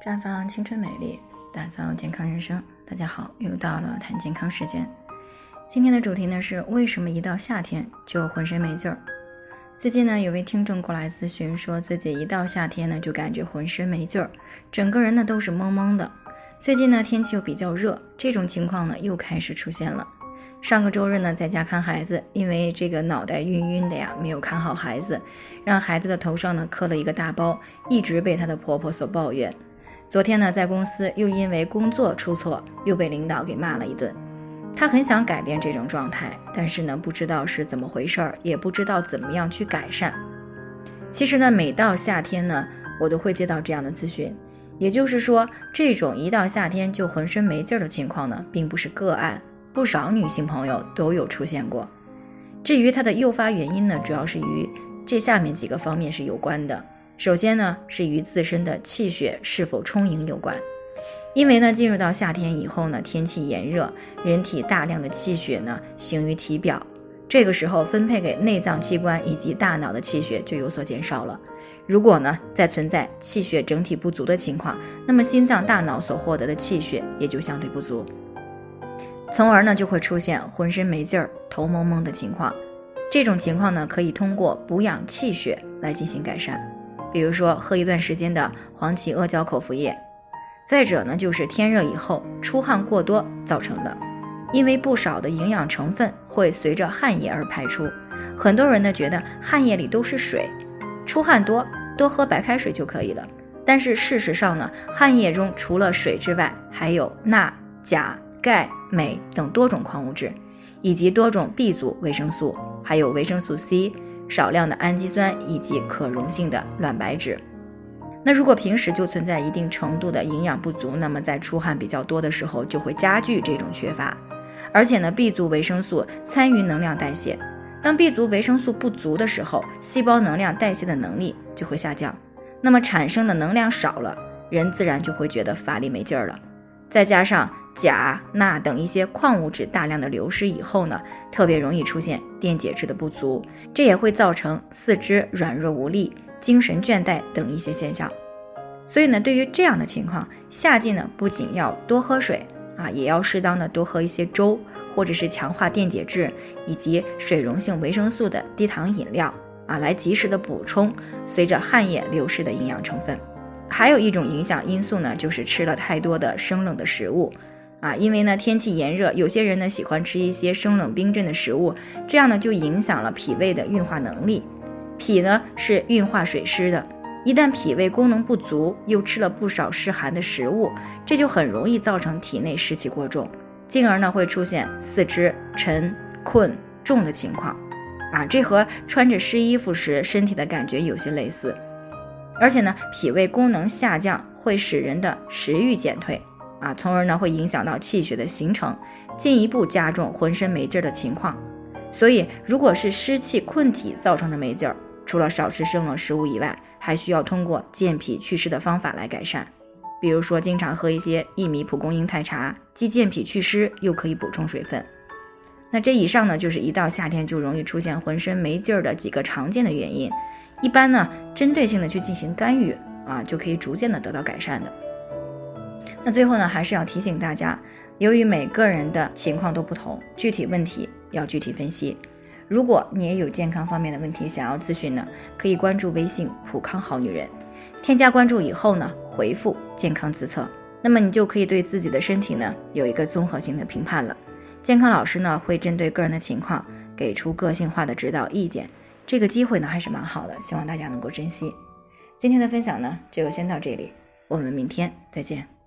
绽放青春美丽，打造健康人生。大家好，又到了谈健康时间。今天的主题呢是为什么一到夏天就浑身没劲儿？最近呢有位听众过来咨询，说自己一到夏天呢就感觉浑身没劲儿，整个人呢都是懵懵的。最近呢天气又比较热，这种情况呢又开始出现了。上个周日呢，在家看孩子，因为这个脑袋晕晕的呀，没有看好孩子，让孩子的头上呢磕了一个大包，一直被她的婆婆所抱怨。昨天呢，在公司又因为工作出错，又被领导给骂了一顿。她很想改变这种状态，但是呢，不知道是怎么回事儿，也不知道怎么样去改善。其实呢，每到夏天呢，我都会接到这样的咨询，也就是说，这种一到夏天就浑身没劲儿的情况呢，并不是个案。不少女性朋友都有出现过。至于它的诱发原因呢，主要是与这下面几个方面是有关的。首先呢，是与自身的气血是否充盈有关。因为呢，进入到夏天以后呢，天气炎热，人体大量的气血呢行于体表，这个时候分配给内脏器官以及大脑的气血就有所减少了。如果呢，在存在气血整体不足的情况，那么心脏、大脑所获得的气血也就相对不足。从而呢就会出现浑身没劲儿、头蒙蒙的情况。这种情况呢可以通过补养气血来进行改善，比如说喝一段时间的黄芪阿胶口服液。再者呢就是天热以后出汗过多造成的，因为不少的营养成分会随着汗液而排出。很多人呢觉得汗液里都是水，出汗多多喝白开水就可以了。但是事实上呢，汗液中除了水之外，还有钠、钾。钙、镁等多种矿物质，以及多种 B 族维生素，还有维生素 C、少量的氨基酸以及可溶性的卵白质。那如果平时就存在一定程度的营养不足，那么在出汗比较多的时候，就会加剧这种缺乏。而且呢，B 族维生素参与能量代谢，当 B 族维生素不足的时候，细胞能量代谢的能力就会下降，那么产生的能量少了，人自然就会觉得乏力没劲儿了。再加上钾、钠等一些矿物质大量的流失以后呢，特别容易出现电解质的不足，这也会造成四肢软弱无力、精神倦怠等一些现象。所以呢，对于这样的情况，夏季呢不仅要多喝水啊，也要适当的多喝一些粥，或者是强化电解质以及水溶性维生素的低糖饮料啊，来及时的补充随着汗液流失的营养成分。还有一种影响因素呢，就是吃了太多的生冷的食物，啊，因为呢天气炎热，有些人呢喜欢吃一些生冷冰镇的食物，这样呢就影响了脾胃的运化能力。脾呢是运化水湿的，一旦脾胃功能不足，又吃了不少湿寒的食物，这就很容易造成体内湿气过重，进而呢会出现四肢沉、困、重的情况，啊，这和穿着湿衣服时身体的感觉有些类似。而且呢，脾胃功能下降会使人的食欲减退啊，从而呢会影响到气血的形成，进一步加重浑身没劲儿的情况。所以，如果是湿气困体造成的没劲儿，除了少吃生冷食物以外，还需要通过健脾祛湿的方法来改善。比如说，经常喝一些薏米蒲公英太茶，既健脾祛湿，又可以补充水分。那这以上呢，就是一到夏天就容易出现浑身没劲儿的几个常见的原因。一般呢，针对性的去进行干预啊，就可以逐渐的得到改善的。那最后呢，还是要提醒大家，由于每个人的情况都不同，具体问题要具体分析。如果你也有健康方面的问题想要咨询呢，可以关注微信“普康好女人”，添加关注以后呢，回复“健康自测”，那么你就可以对自己的身体呢有一个综合性的评判了。健康老师呢会针对个人的情况给出个性化的指导意见。这个机会呢还是蛮好的，希望大家能够珍惜。今天的分享呢就先到这里，我们明天再见。